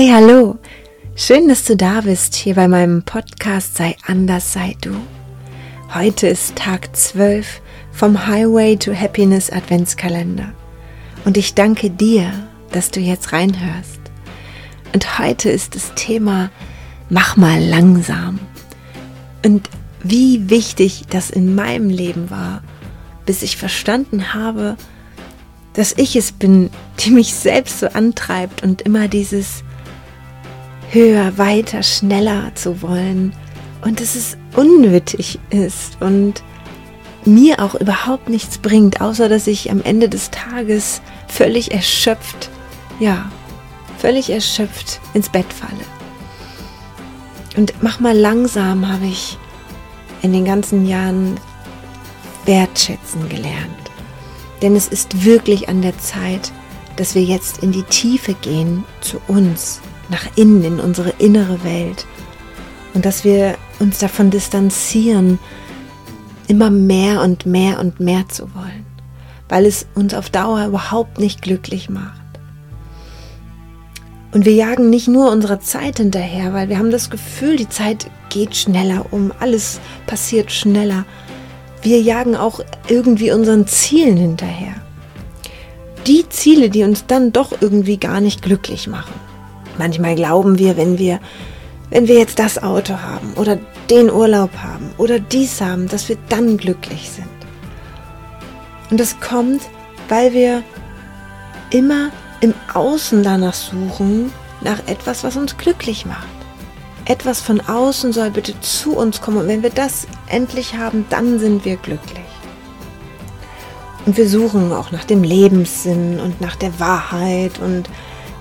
Hey, hallo! Schön, dass du da bist, hier bei meinem Podcast Sei anders, sei du. Heute ist Tag 12 vom Highway to Happiness Adventskalender. Und ich danke dir, dass du jetzt reinhörst. Und heute ist das Thema Mach mal langsam. Und wie wichtig das in meinem Leben war, bis ich verstanden habe, dass ich es bin, die mich selbst so antreibt und immer dieses höher, weiter, schneller zu wollen und dass es unnötig ist und mir auch überhaupt nichts bringt, außer dass ich am Ende des Tages völlig erschöpft, ja, völlig erschöpft ins Bett falle. Und mach mal langsam habe ich in den ganzen Jahren wertschätzen gelernt. Denn es ist wirklich an der Zeit, dass wir jetzt in die Tiefe gehen zu uns, nach innen, in unsere innere Welt. Und dass wir uns davon distanzieren, immer mehr und mehr und mehr zu wollen, weil es uns auf Dauer überhaupt nicht glücklich macht. Und wir jagen nicht nur unserer Zeit hinterher, weil wir haben das Gefühl, die Zeit geht schneller um, alles passiert schneller. Wir jagen auch irgendwie unseren Zielen hinterher. Die Ziele, die uns dann doch irgendwie gar nicht glücklich machen. Manchmal glauben wir, wenn wir, wenn wir jetzt das Auto haben oder den Urlaub haben oder dies haben, dass wir dann glücklich sind. Und das kommt, weil wir immer im Außen danach suchen, nach etwas, was uns glücklich macht. Etwas von außen soll bitte zu uns kommen und wenn wir das endlich haben, dann sind wir glücklich. Und wir suchen auch nach dem Lebenssinn und nach der Wahrheit und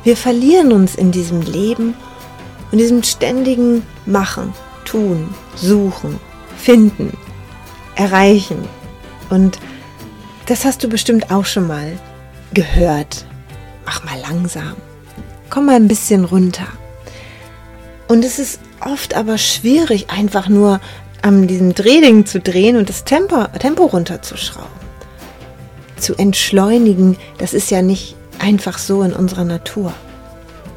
wir verlieren uns in diesem Leben und diesem ständigen Machen, Tun, Suchen, Finden, Erreichen. Und das hast du bestimmt auch schon mal gehört. Mach mal langsam. Komm mal ein bisschen runter. Und es ist oft aber schwierig, einfach nur an diesem Drehding zu drehen und das Tempo, Tempo runterzuschrauben. Zu entschleunigen, das ist ja nicht einfach so in unserer Natur.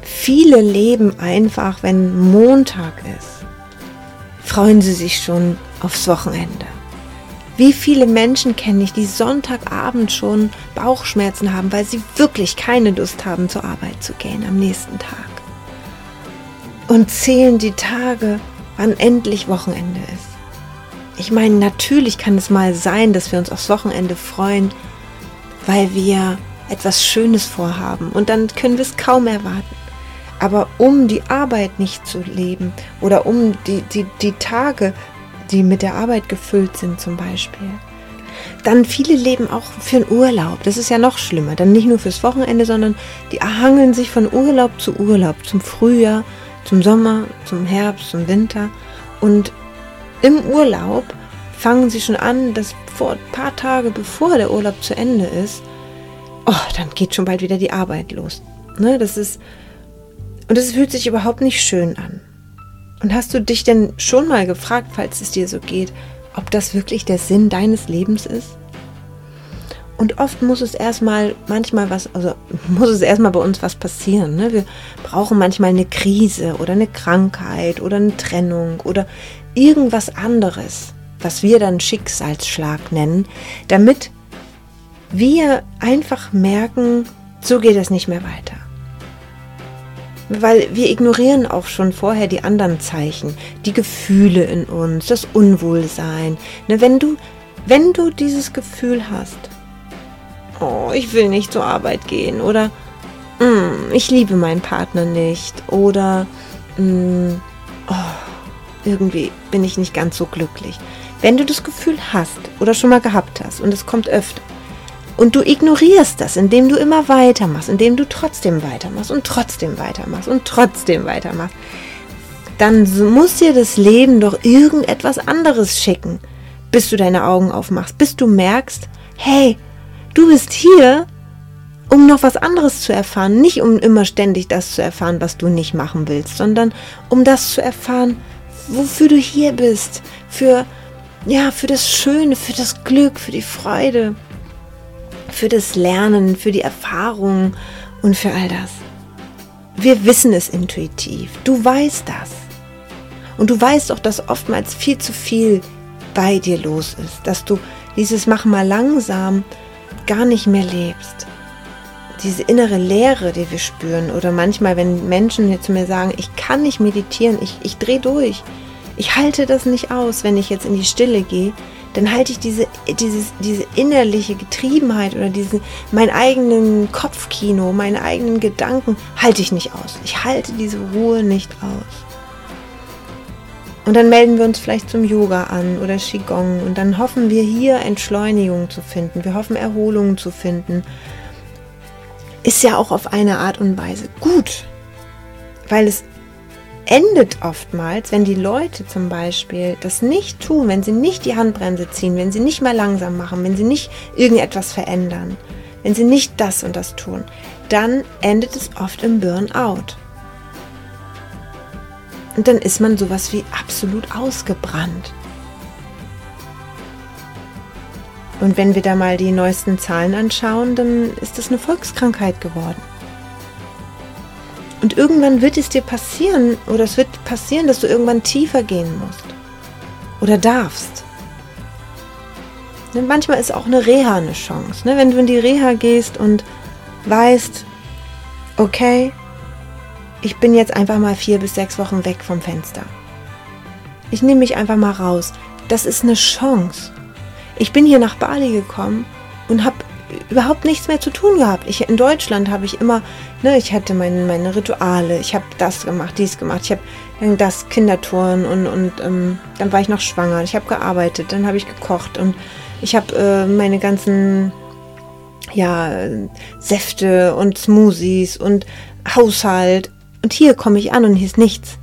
Viele leben einfach, wenn Montag ist, freuen sie sich schon aufs Wochenende. Wie viele Menschen kenne ich, die Sonntagabend schon Bauchschmerzen haben, weil sie wirklich keine Lust haben, zur Arbeit zu gehen am nächsten Tag. Und zählen die Tage, wann endlich Wochenende ist. Ich meine, natürlich kann es mal sein, dass wir uns aufs Wochenende freuen, weil wir etwas Schönes vorhaben und dann können wir es kaum erwarten. Aber um die Arbeit nicht zu leben oder um die, die, die Tage, die mit der Arbeit gefüllt sind zum Beispiel, dann viele leben auch für den Urlaub. Das ist ja noch schlimmer. Dann nicht nur fürs Wochenende, sondern die hangeln sich von Urlaub zu Urlaub, zum Frühjahr, zum Sommer, zum Herbst, zum Winter. Und im Urlaub fangen sie schon an, dass vor ein paar Tage bevor der Urlaub zu Ende ist, oh, dann geht schon bald wieder die Arbeit los. Ne, das ist, und es fühlt sich überhaupt nicht schön an. Und hast du dich denn schon mal gefragt, falls es dir so geht, ob das wirklich der Sinn deines Lebens ist? Und oft muss es erstmal, manchmal was, also muss es erstmal bei uns was passieren. Ne? Wir brauchen manchmal eine Krise oder eine Krankheit oder eine Trennung oder irgendwas anderes, was wir dann Schicksalsschlag nennen, damit wir einfach merken, so geht es nicht mehr weiter. Weil wir ignorieren auch schon vorher die anderen Zeichen, die Gefühle in uns, das Unwohlsein. Ne, wenn du, wenn du dieses Gefühl hast, oh, ich will nicht zur Arbeit gehen oder mm, ich liebe meinen Partner nicht oder mm, oh, irgendwie bin ich nicht ganz so glücklich. Wenn du das Gefühl hast oder schon mal gehabt hast und es kommt öfter, und du ignorierst das, indem du immer weitermachst, indem du trotzdem weitermachst und trotzdem weitermachst und trotzdem weitermachst. Dann muss dir das Leben doch irgendetwas anderes schicken, bis du deine Augen aufmachst, bis du merkst, hey, du bist hier, um noch was anderes zu erfahren, nicht um immer ständig das zu erfahren, was du nicht machen willst, sondern um das zu erfahren, wofür du hier bist, für ja, für das Schöne, für das Glück, für die Freude für das Lernen, für die Erfahrung und für all das. wir wissen es intuitiv. Du weißt das. Und du weißt auch, dass oftmals viel zu viel bei dir los ist, dass du dieses Mach mal langsam gar nicht mehr lebst. Diese innere Leere, die wir spüren, oder manchmal, wenn Menschen zu mir sagen, ich kann nicht meditieren, ich, ich drehe durch, ich halte das nicht aus, wenn ich jetzt in die Stille gehe, dann halte ich diese, dieses, diese innerliche Getriebenheit oder diesen, mein eigenen Kopfkino, meine eigenen Gedanken, halte ich nicht aus. Ich halte diese Ruhe nicht aus. Und dann melden wir uns vielleicht zum Yoga an oder Qigong und dann hoffen wir hier Entschleunigung zu finden. Wir hoffen Erholung zu finden. Ist ja auch auf eine Art und Weise gut, weil es endet oftmals, wenn die Leute zum Beispiel das nicht tun, wenn sie nicht die Handbremse ziehen, wenn sie nicht mal langsam machen, wenn sie nicht irgendetwas verändern, wenn sie nicht das und das tun, dann endet es oft im Burnout. Und dann ist man sowas wie absolut ausgebrannt. Und wenn wir da mal die neuesten Zahlen anschauen, dann ist das eine Volkskrankheit geworden. Und irgendwann wird es dir passieren, oder es wird passieren, dass du irgendwann tiefer gehen musst. Oder darfst. Und manchmal ist auch eine Reha eine Chance. Ne? Wenn du in die Reha gehst und weißt, okay, ich bin jetzt einfach mal vier bis sechs Wochen weg vom Fenster. Ich nehme mich einfach mal raus. Das ist eine Chance. Ich bin hier nach Bali gekommen und habe überhaupt nichts mehr zu tun gehabt. Ich, in Deutschland habe ich immer, ne, ich hatte meine, meine Rituale, ich habe das gemacht, dies gemacht, ich habe das Kindertouren und, und ähm, dann war ich noch schwanger, ich habe gearbeitet, dann habe ich gekocht und ich habe äh, meine ganzen ja, Säfte und Smoothies und Haushalt und hier komme ich an und hier ist nichts.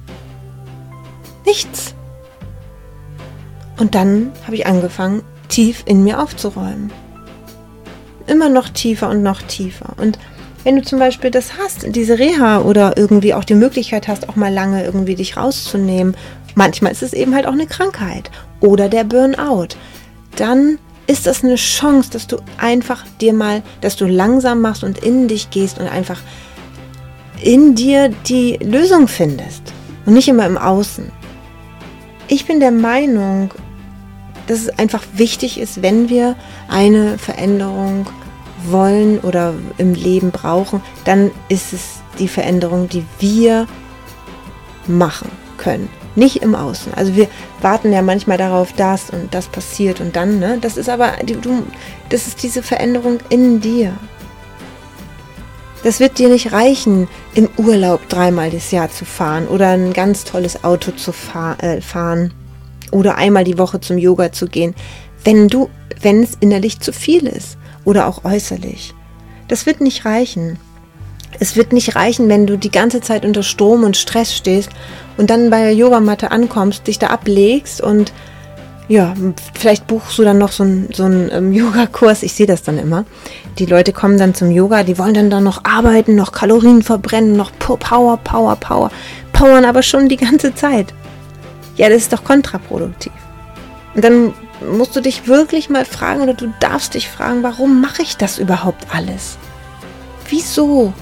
Nichts. Und dann habe ich angefangen, tief in mir aufzuräumen. Immer noch tiefer und noch tiefer. Und wenn du zum Beispiel das hast, diese Reha oder irgendwie auch die Möglichkeit hast, auch mal lange irgendwie dich rauszunehmen, manchmal ist es eben halt auch eine Krankheit oder der Burnout, dann ist das eine Chance, dass du einfach dir mal, dass du langsam machst und in dich gehst und einfach in dir die Lösung findest und nicht immer im Außen. Ich bin der Meinung, dass es einfach wichtig ist, wenn wir eine Veränderung wollen oder im Leben brauchen, dann ist es die Veränderung, die wir machen können. Nicht im Außen. Also wir warten ja manchmal darauf, dass und das passiert und dann, ne? Das ist aber, du, das ist diese Veränderung in dir. Das wird dir nicht reichen, im Urlaub dreimal das Jahr zu fahren oder ein ganz tolles Auto zu fahr äh, fahren oder einmal die Woche zum Yoga zu gehen, wenn du, wenn es innerlich zu viel ist oder auch äußerlich. Das wird nicht reichen. Es wird nicht reichen, wenn du die ganze Zeit unter Strom und Stress stehst und dann bei der Yogamatte ankommst, dich da ablegst und ja, vielleicht buchst du dann noch so einen so ähm, Yoga-Kurs. Ich sehe das dann immer. Die Leute kommen dann zum Yoga, die wollen dann da noch arbeiten, noch Kalorien verbrennen, noch Power, Power, Power. Powern aber schon die ganze Zeit. Ja, das ist doch kontraproduktiv. Und dann musst du dich wirklich mal fragen oder du darfst dich fragen, warum mache ich das überhaupt alles? Wieso?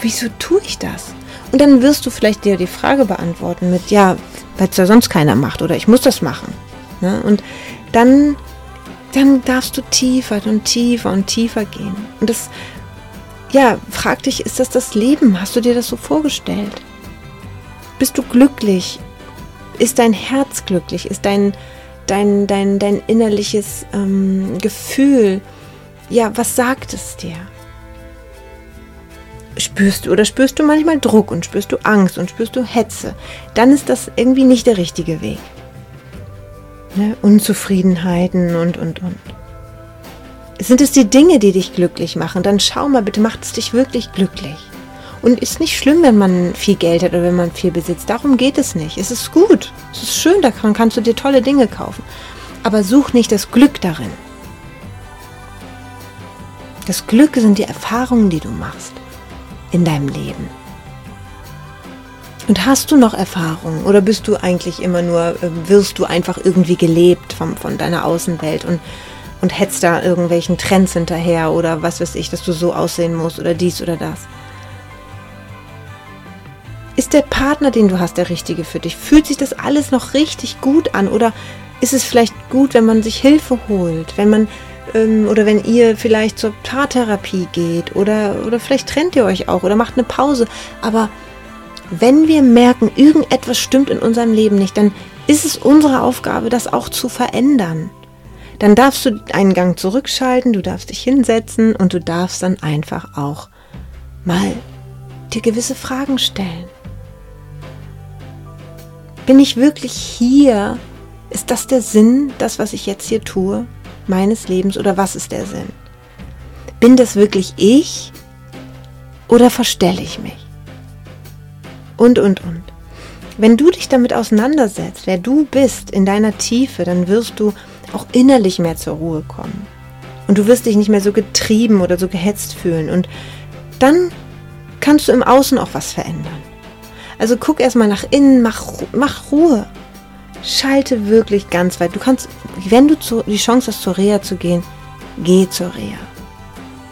Wieso tue ich das? Und dann wirst du vielleicht dir die Frage beantworten mit, ja, weil es ja sonst keiner macht oder ich muss das machen. Ne? Und dann, dann darfst du tiefer und tiefer und tiefer gehen. Und das, ja, frag dich, ist das das Leben? Hast du dir das so vorgestellt? Bist du glücklich? Ist dein Herz glücklich? Ist dein, dein, dein, dein innerliches ähm, Gefühl, ja, was sagt es dir? spürst du oder spürst du manchmal Druck und spürst du Angst und spürst du Hetze, dann ist das irgendwie nicht der richtige Weg. Ne? Unzufriedenheiten und, und, und. Sind es die Dinge, die dich glücklich machen? Dann schau mal bitte, macht es dich wirklich glücklich? Und ist nicht schlimm, wenn man viel Geld hat oder wenn man viel besitzt. Darum geht es nicht. Es ist gut. Es ist schön, da kannst du dir tolle Dinge kaufen. Aber such nicht das Glück darin. Das Glück sind die Erfahrungen, die du machst in deinem Leben? Und hast du noch Erfahrungen oder bist du eigentlich immer nur, ähm, wirst du einfach irgendwie gelebt vom, von deiner Außenwelt und, und hetzt da irgendwelchen Trends hinterher oder was weiß ich, dass du so aussehen musst oder dies oder das? Ist der Partner, den du hast, der richtige für dich? Fühlt sich das alles noch richtig gut an? Oder ist es vielleicht gut, wenn man sich Hilfe holt, wenn man ähm, oder wenn ihr vielleicht zur Paartherapie geht oder, oder vielleicht trennt ihr euch auch oder macht eine Pause. Aber wenn wir merken, irgendetwas stimmt in unserem Leben nicht, dann ist es unsere Aufgabe, das auch zu verändern. Dann darfst du einen Gang zurückschalten, du darfst dich hinsetzen und du darfst dann einfach auch mal dir gewisse Fragen stellen. Bin ich wirklich hier? Ist das der Sinn, das, was ich jetzt hier tue, meines Lebens oder was ist der Sinn? Bin das wirklich ich oder verstelle ich mich? Und, und, und. Wenn du dich damit auseinandersetzt, wer du bist in deiner Tiefe, dann wirst du auch innerlich mehr zur Ruhe kommen. Und du wirst dich nicht mehr so getrieben oder so gehetzt fühlen. Und dann kannst du im Außen auch was verändern. Also guck erstmal nach innen, mach, mach Ruhe. Schalte wirklich ganz weit. Du kannst, wenn du zu, die Chance hast, zur Reha zu gehen, geh zur Reha.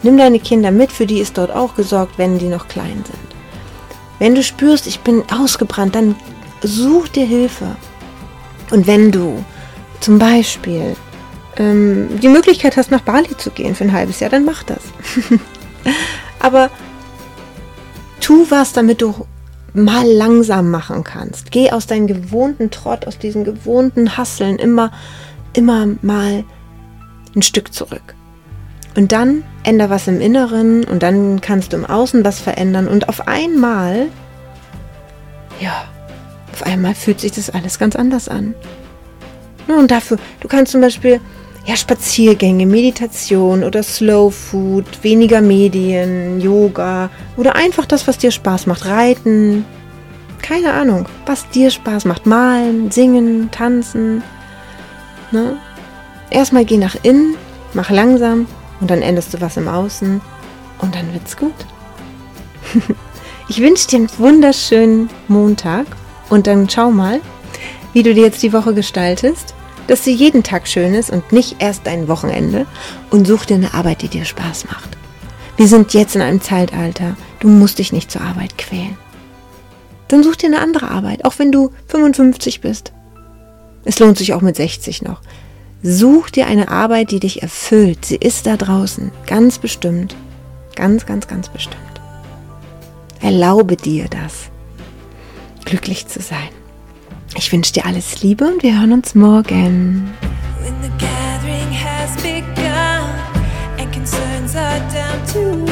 Nimm deine Kinder mit, für die ist dort auch gesorgt, wenn die noch klein sind. Wenn du spürst, ich bin ausgebrannt, dann such dir Hilfe. Und wenn du zum Beispiel ähm, die Möglichkeit hast, nach Bali zu gehen für ein halbes Jahr, dann mach das. Aber tu was, damit du mal langsam machen kannst. Geh aus deinem gewohnten Trott, aus diesen gewohnten Hasseln immer, immer mal ein Stück zurück. Und dann änder was im Inneren und dann kannst du im Außen was verändern und auf einmal, ja, auf einmal fühlt sich das alles ganz anders an. Und dafür, du kannst zum Beispiel ja, Spaziergänge, Meditation oder Slow Food, weniger Medien, Yoga oder einfach das, was dir Spaß macht, Reiten. Keine Ahnung, was dir Spaß macht. Malen, singen, tanzen. Ne? Erstmal geh nach innen, mach langsam und dann endest du was im Außen und dann wird's gut. ich wünsche dir einen wunderschönen Montag und dann schau mal, wie du dir jetzt die Woche gestaltest dass sie jeden Tag schön ist und nicht erst dein Wochenende und such dir eine Arbeit, die dir Spaß macht. Wir sind jetzt in einem Zeitalter, du musst dich nicht zur Arbeit quälen. Dann such dir eine andere Arbeit, auch wenn du 55 bist. Es lohnt sich auch mit 60 noch. Such dir eine Arbeit, die dich erfüllt. Sie ist da draußen, ganz bestimmt. Ganz, ganz, ganz bestimmt. Erlaube dir das, glücklich zu sein. Ich wünsche dir alles Liebe und wir hören uns morgen. When the gathering has begun and concerns are down to